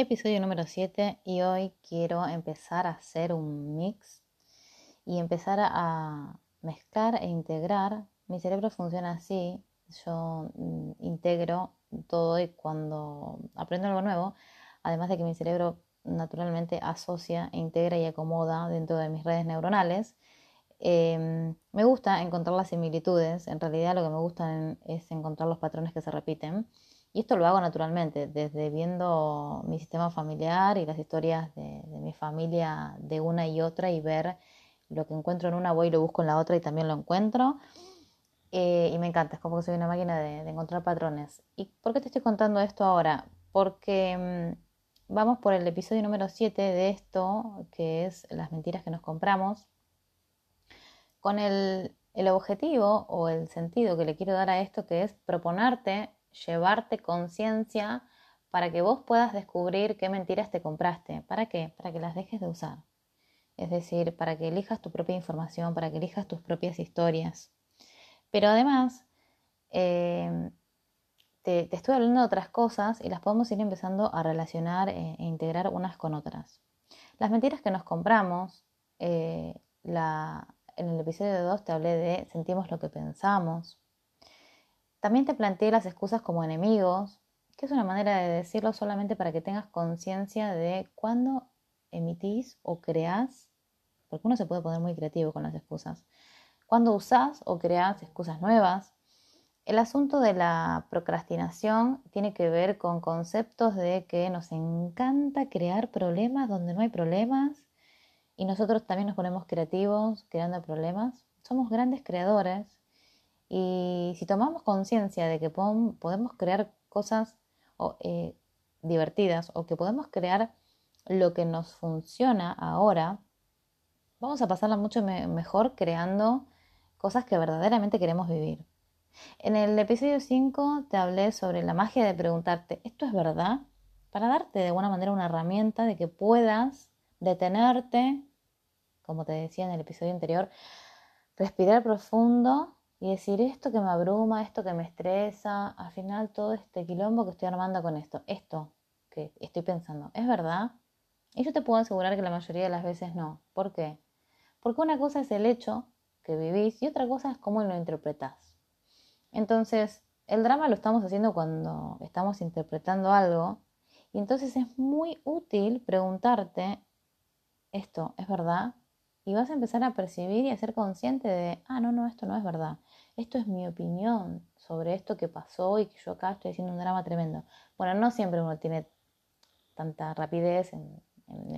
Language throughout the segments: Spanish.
episodio número 7 y hoy quiero empezar a hacer un mix y empezar a mezclar e integrar. Mi cerebro funciona así, yo mm, integro todo y cuando aprendo algo nuevo, además de que mi cerebro naturalmente asocia, e integra y acomoda dentro de mis redes neuronales, em, me gusta encontrar las similitudes, en realidad lo que me gusta es encontrar los patrones que se repiten y esto lo hago naturalmente, desde viendo mi sistema familiar y las historias de, mi familia de una y otra y ver lo que encuentro en una, voy y lo busco en la otra y también lo encuentro. Eh, y me encanta, es como que soy una máquina de, encontrar patrones. ¿Y por qué te estoy contando esto ahora? Porque mm, vamos por el episodio número 7 de esto, que es las mentiras que nos compramos, con el, el objetivo o el sentido que le quiero dar a esto, que es proponerte llevarte conciencia para que vos puedas descubrir qué mentiras te compraste. ¿Para qué? Para que las dejes de usar. Es decir, para que elijas tu propia información, para que elijas tus propias historias. Pero además, eh, te, estoy hablando de otras cosas y las podemos ir empezando a relacionar e, e integrar unas con otras. Las mentiras que nos compramos, eh, en el episodio 2 te hablé de sentimos lo que pensamos. También te planteé las excusas como enemigos, que es una manera de decirlo solamente para que tengas conciencia de cuándo emitís o creás, porque uno se puede poner muy creativo con las excusas, cuándo usás o creás excusas nuevas. El asunto de la procrastinación tiene que ver con conceptos de que nos encanta crear problemas donde no hay problemas y nosotros también nos ponemos creativos creando problemas. Somos grandes creadores y si tomamos conciencia de que podemos crear cosas eh, divertidas o que podemos crear lo que nos funciona ahora, vamos a pasarla mucho mejor creando cosas que verdaderamente queremos vivir. En el episodio 5 te hablé sobre la magia de preguntarte, ¿esto es verdad? Para darte de alguna manera una herramienta de que puedas detenerte, como te decía en el episodio anterior, respirar profundo y decir esto que me abruma, esto que me estresa, al final todo este quilombo que estoy armando con esto, esto que estoy pensando, ¿es verdad? Y yo te puedo asegurar que la mayoría de las veces no. ¿Por qué? Porque una cosa es el hecho que vivís y otra cosa es cómo lo interpretás. Entonces, el drama lo estamos haciendo cuando estamos interpretando algo y entonces es muy útil preguntarte, ¿esto es verdad? Y vas a empezar a percibir y a ser consciente de, ah, no, no, esto no es verdad esto es mi opinión sobre esto que pasó y que yo acá estoy haciendo un drama tremendo. Bueno, no siempre uno tiene tanta rapidez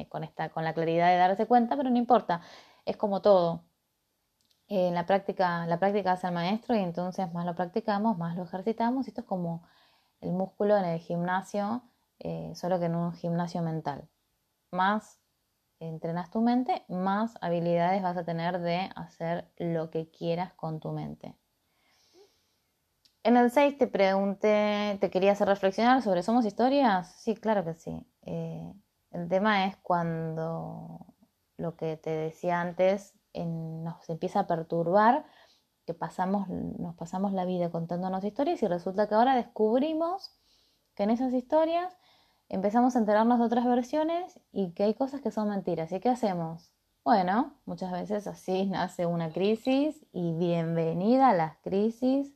con, esta, con la claridad de darse cuenta, pero no importa, es como todo. En la práctica, la práctica hace al maestro y entonces más lo practicamos, más lo ejercitamos. Esto es como el músculo en el gimnasio, eh, solo que en un gimnasio mental. Más entrenas tu mente, más habilidades vas a tener de hacer lo que quieras con tu mente. En el 6 te pregunté, te quería hacer reflexionar sobre ¿somos historias? Sí, claro que sí. Eh, el tema es cuando lo que te decía antes nos empieza a perturbar, que pasamos, nos pasamos la vida contándonos historias y resulta que ahora descubrimos que en esas historias empezamos a enterarnos de otras versiones y que hay cosas que son mentiras. ¿Y qué hacemos? Bueno, muchas veces así nace una crisis y bienvenida a las crisis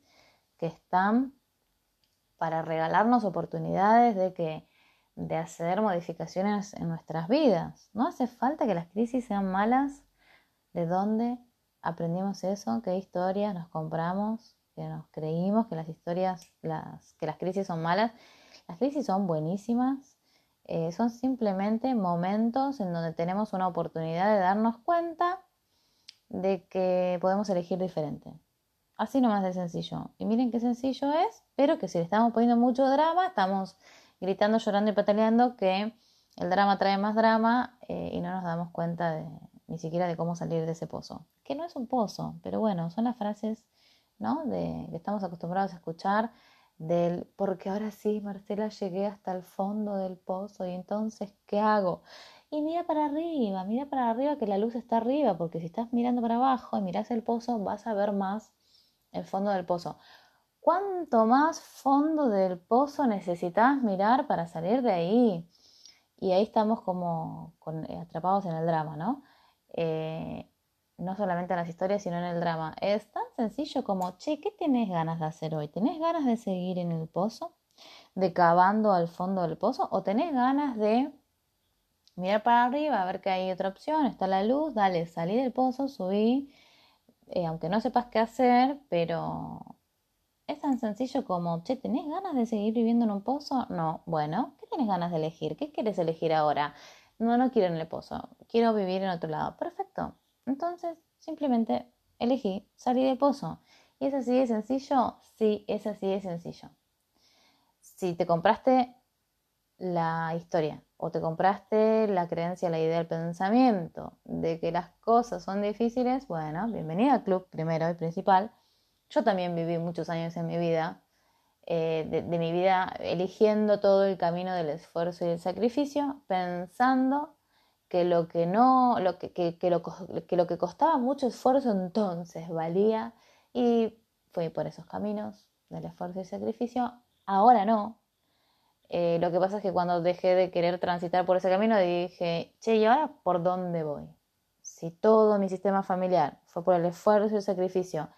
que están para regalarnos oportunidades de que de hacer modificaciones en nuestras vidas. No hace falta que las crisis sean malas. ¿De dónde aprendimos eso? ¿Qué historias nos compramos? Que nos creímos que las historias, las, que las crisis son malas. Las crisis son buenísimas. Eh, son simplemente momentos en donde tenemos una oportunidad de darnos cuenta de que podemos elegir diferente. Así nomás de sencillo. Y miren qué sencillo es, pero que si le estamos poniendo mucho drama, estamos gritando, llorando y pataleando que el drama trae más drama eh, y no nos damos cuenta ni siquiera de cómo salir de ese pozo. Que no es un pozo, pero bueno, son las frases ¿no? de, que estamos acostumbrados a escuchar del porque ahora sí, Marcela, llegué hasta el fondo del pozo y entonces, ¿qué hago? Y mira para arriba, mira para arriba que la luz está arriba, porque si estás mirando para abajo y miras el pozo, vas a ver más el fondo del pozo. ¿Cuánto más fondo del pozo necesitas mirar para salir de ahí? y ahí estamos como eh, atrapados en el drama, ¿no? Eh, no solamente en las historias, sino en el drama. Es tan sencillo como, che, ¿qué tenés ganas de hacer hoy? ¿Tenés ganas de seguir en el pozo? ¿De cavando al fondo del pozo? ¿O tenés ganas de mirar para arriba, a ver que hay otra opción? Está la luz, dale, salí del pozo, subí, eh, aunque no sepas qué hacer, pero es tan sencillo como, che, ¿tenés ganas de seguir viviendo en un pozo? No, bueno, ¿qué tenés ganas de elegir? ¿Qué quieres elegir ahora? No, no quiero en el pozo, quiero vivir en otro lado. Perfecto. Entonces, simplemente elegí salir del pozo. ¿Y es así de sencillo? Sí, es así de sencillo. Si te compraste la historia o te compraste la creencia, la idea, el pensamiento de que las cosas son difíciles, bueno, bienvenida al club primero y principal. Yo también viví muchos años en mi vida, eh, de, mi vida eligiendo todo el camino del esfuerzo y el sacrificio, pensando que lo que no, lo que, que, lo, que lo que costaba mucho esfuerzo entonces valía y fui por esos caminos del esfuerzo y sacrificio. Ahora no. Eh, lo que pasa es que cuando dejé de querer transitar por ese camino dije, che, ¿y ahora por dónde voy? Si todo mi sistema familiar fue por el esfuerzo y el sacrificio,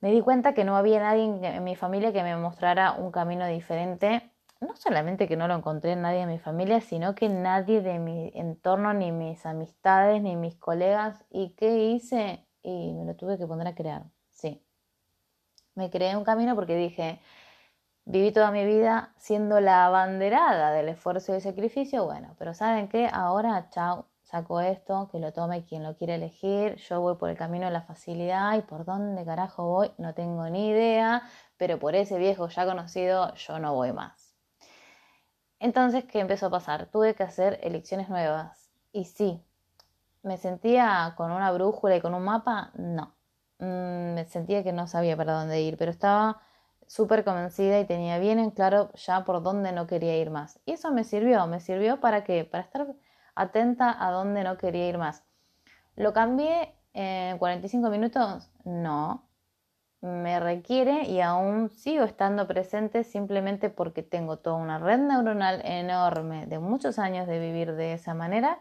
me di cuenta que no había nadie en mi familia que me mostrara un camino diferente no solamente que no lo encontré en nadie de mi familia, sino que nadie de mi entorno, ni mis amistades, ni mis colegas. ¿Y qué hice? Y me lo tuve que poner a crear, sí. Me creé un camino porque dije, viví toda mi vida siendo la abanderada del esfuerzo y el sacrificio, bueno, pero ¿saben qué? Ahora, chao, saco esto, que lo tome quien lo quiere elegir, yo voy por el camino de la facilidad y por dónde carajo voy, no tengo ni idea, pero por ese viejo ya conocido yo no voy más. Entonces, ¿qué empezó a pasar? Tuve que hacer elecciones nuevas. Y sí, ¿me sentía con una brújula y con un mapa? No. Mm, me sentía que no sabía para dónde ir, pero estaba súper convencida y tenía bien en claro ya por dónde no quería ir más. Y eso me sirvió, me sirvió para qué? Para estar atenta a dónde no quería ir más. ¿Lo cambié en 45 minutos? No, me requiere y aún sigo estando presente simplemente porque tengo toda una red neuronal enorme de muchos años de vivir de esa manera,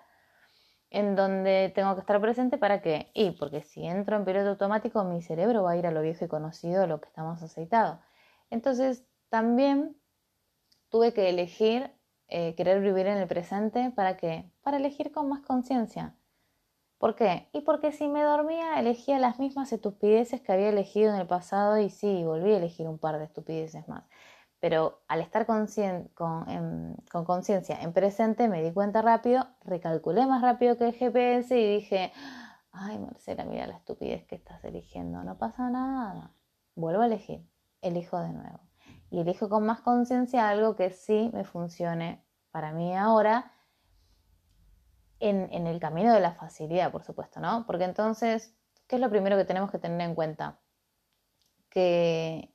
en donde tengo que estar presente para qué? Y porque si entro en piloto automático, mi cerebro va a ir a lo viejo y conocido, lo que estamos aceitados. Entonces, también tuve que elegir eh, querer vivir en el presente para qué? Para elegir con más conciencia ¿Por qué? Y porque si me dormía elegía las mismas estupideces que había elegido en el pasado y sí, volví a elegir un par de estupideces más. Pero al estar con conciencia en presente me di cuenta rápido, recalculé más rápido que el GPS y dije, ay Marcela, mira la estupidez que estás eligiendo, no pasa nada. Vuelvo a elegir, elijo de nuevo. Y elijo con más conciencia algo que sí me funcione para mí ahora en, el camino de la facilidad, por supuesto, ¿no? Porque entonces, ¿qué es lo primero que tenemos que tener en cuenta? Que,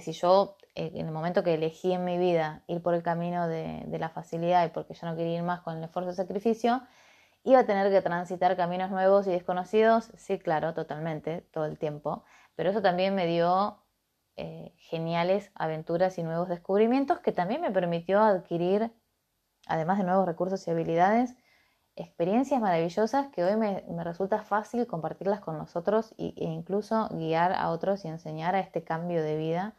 si yo, eh, en el momento que elegí en mi vida ir por el camino de, de la facilidad y porque yo no quería ir más con el esfuerzo y sacrificio, iba a tener que transitar caminos nuevos y desconocidos, sí, claro, totalmente, todo el tiempo, pero eso también me dio eh, geniales aventuras y nuevos descubrimientos que también me permitió adquirir, además de nuevos recursos y habilidades, experiencias maravillosas que hoy me, resulta fácil compartirlas con nosotros e incluso guiar a otros y enseñar a este cambio de vida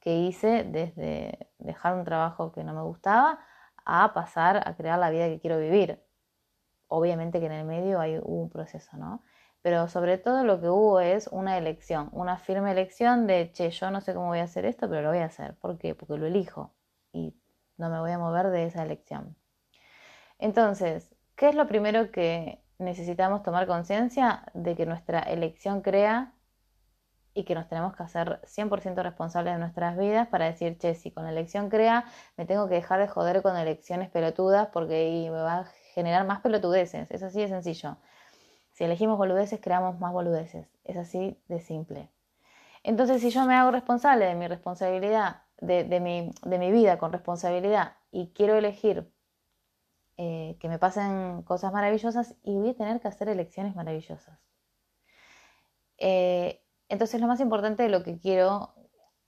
que hice desde dejar un trabajo que no me gustaba a pasar a crear la vida que quiero vivir. Obviamente que en el medio hay un proceso, ¿no? Pero sobre todo lo que hubo es una elección, una firme elección de, che, yo no sé cómo voy a hacer esto, pero lo voy a hacer. ¿Por qué? Porque lo elijo y no me voy a mover de esa elección. Entonces, ¿Qué es lo primero que necesitamos tomar conciencia? De que nuestra elección crea y que nos tenemos que hacer 100% responsables de nuestras vidas para decir, che, si con la elección crea, me tengo que dejar de joder con elecciones pelotudas porque me va a generar más pelotudeces. Es así de sencillo. Si elegimos boludeces, creamos más boludeces. Es así de simple. Entonces, si yo me hago responsable de mi responsabilidad, de, mi, de mi vida con responsabilidad y quiero elegir eh, que me pasen cosas maravillosas y voy a tener que hacer elecciones maravillosas. Eh, entonces lo más importante de lo que quiero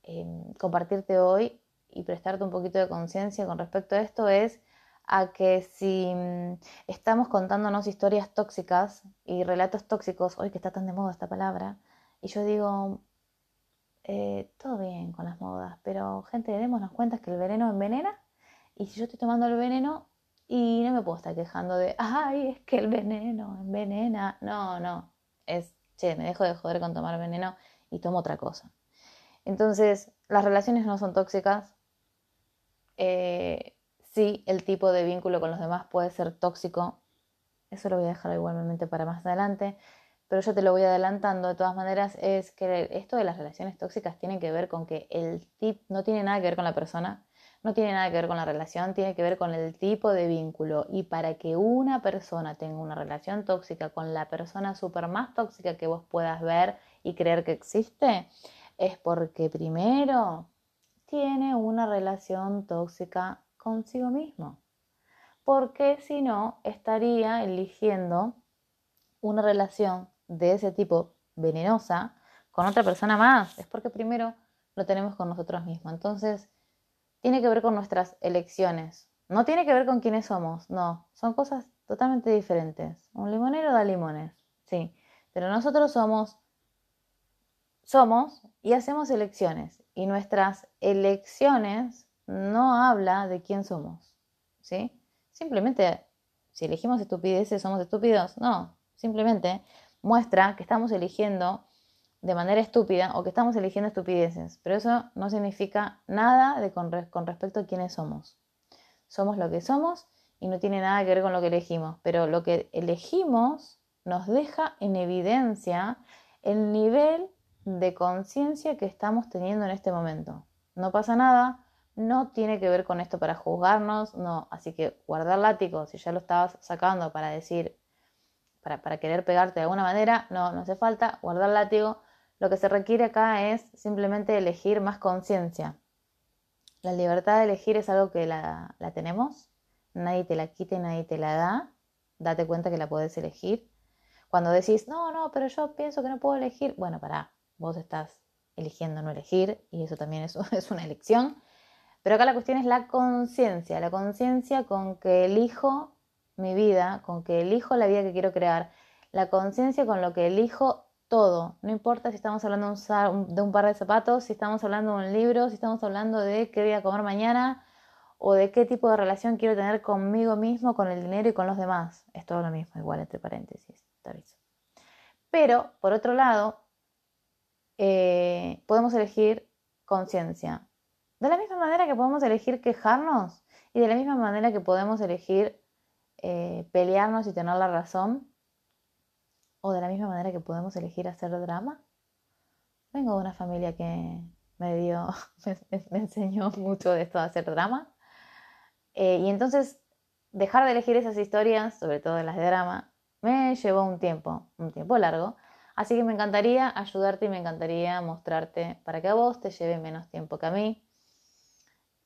em, compartirte hoy y prestarte un poquito de conciencia con respecto a esto es a que si mm, estamos contándonos historias tóxicas y relatos tóxicos, hoy que está tan de moda esta palabra, y yo digo, eh, todo bien con las modas, pero gente, démonos cuenta que el veneno envenena, y si yo estoy tomando el veneno y no me puedo estar quejando de, ay, es que el veneno envenena, no, no, es, che, me dejo de joder con tomar veneno y tomo otra cosa. Entonces, las relaciones no son tóxicas. Eh, sí, el tipo de vínculo con los demás puede ser tóxico. Eso lo voy a dejar igualmente para más adelante. Pero yo te lo voy adelantando. De todas maneras, es que esto de las relaciones tóxicas tiene que ver con que el tip no tiene nada que ver con la persona, no tiene nada que ver con la relación, tiene que ver con el tipo de vínculo. Y para que una persona tenga una relación tóxica con la persona súper más tóxica que vos puedas ver y creer que existe, es porque primero tiene una relación tóxica consigo mismo. Porque si no, estaría eligiendo una relación de ese tipo venenosa con otra persona más. Es porque primero lo tenemos con nosotros mismos. Entonces, tiene que ver con nuestras elecciones. No tiene que ver con quiénes somos, no. Son cosas totalmente diferentes. Un limonero da limones, sí. Pero nosotros somos somos y hacemos elecciones. Y nuestras elecciones no habla de quién somos. ¿Sí? Simplemente, si elegimos estupideces, somos estúpidos. No, simplemente muestra que estamos eligiendo de manera estúpida o que estamos eligiendo estupideces. Pero eso no significa nada con, con respecto a quiénes somos. Somos lo que somos y no tiene nada que ver con lo que elegimos. Pero lo que elegimos nos deja en evidencia el nivel de conciencia que estamos teniendo en este momento. No pasa nada, no tiene que ver con esto para juzgarnos, no. Así que guardar látigo, si ya lo estabas sacando para decir, para, para querer pegarte de alguna manera, no, no hace falta. Guardar látigo, lo que se requiere acá es simplemente elegir más conciencia. La libertad de elegir es algo que la, la tenemos, nadie te la quite, nadie te la da. Date cuenta que la puedes elegir. Cuando decís, no, no, pero yo pienso que no puedo elegir, bueno, para vos estás eligiendo no elegir y eso también es una elección. Pero acá la cuestión es la conciencia, la conciencia con que elijo mi vida, con que elijo la vida que quiero crear, la conciencia con lo que elijo todo. No importa si estamos hablando de un par de zapatos, si estamos hablando de un libro, si estamos hablando de qué voy a comer mañana o de qué tipo de relación quiero tener conmigo mismo, con el dinero y con los demás. Es todo lo mismo, igual entre paréntesis, te aviso. Pero, por otro lado, eh, podemos elegir conciencia. De la misma manera que podemos elegir quejarnos y de la misma manera que podemos elegir eh, pelearnos y tener la razón, o de la misma manera que podemos elegir hacer drama. Vengo de una familia que me dio, me, enseñó mucho de esto de hacer drama. Eh, y entonces dejar de elegir esas historias, sobre todo las de drama, me llevó un tiempo, un tiempo largo, Así que me encantaría ayudarte y me encantaría mostrarte para que a vos te lleve menos tiempo que a mí.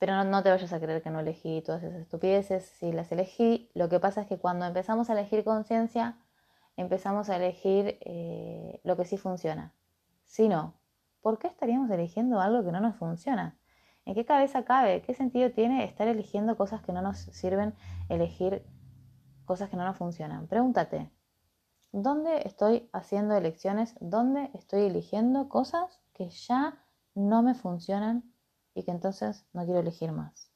Pero no, te vayas a creer que no elegí todas esas estupideces. Si las elegí, lo que pasa es que cuando empezamos a elegir conciencia, empezamos a elegir eh, lo que sí funciona. Si no, ¿por qué estaríamos eligiendo algo que no nos funciona? ¿En qué cabeza cabe? ¿Qué sentido tiene estar eligiendo cosas que no nos sirven, elegir cosas que no nos funcionan? Pregúntate, ¿Dónde estoy haciendo elecciones? ¿Dónde estoy eligiendo cosas que ya no me funcionan y que entonces no quiero elegir más?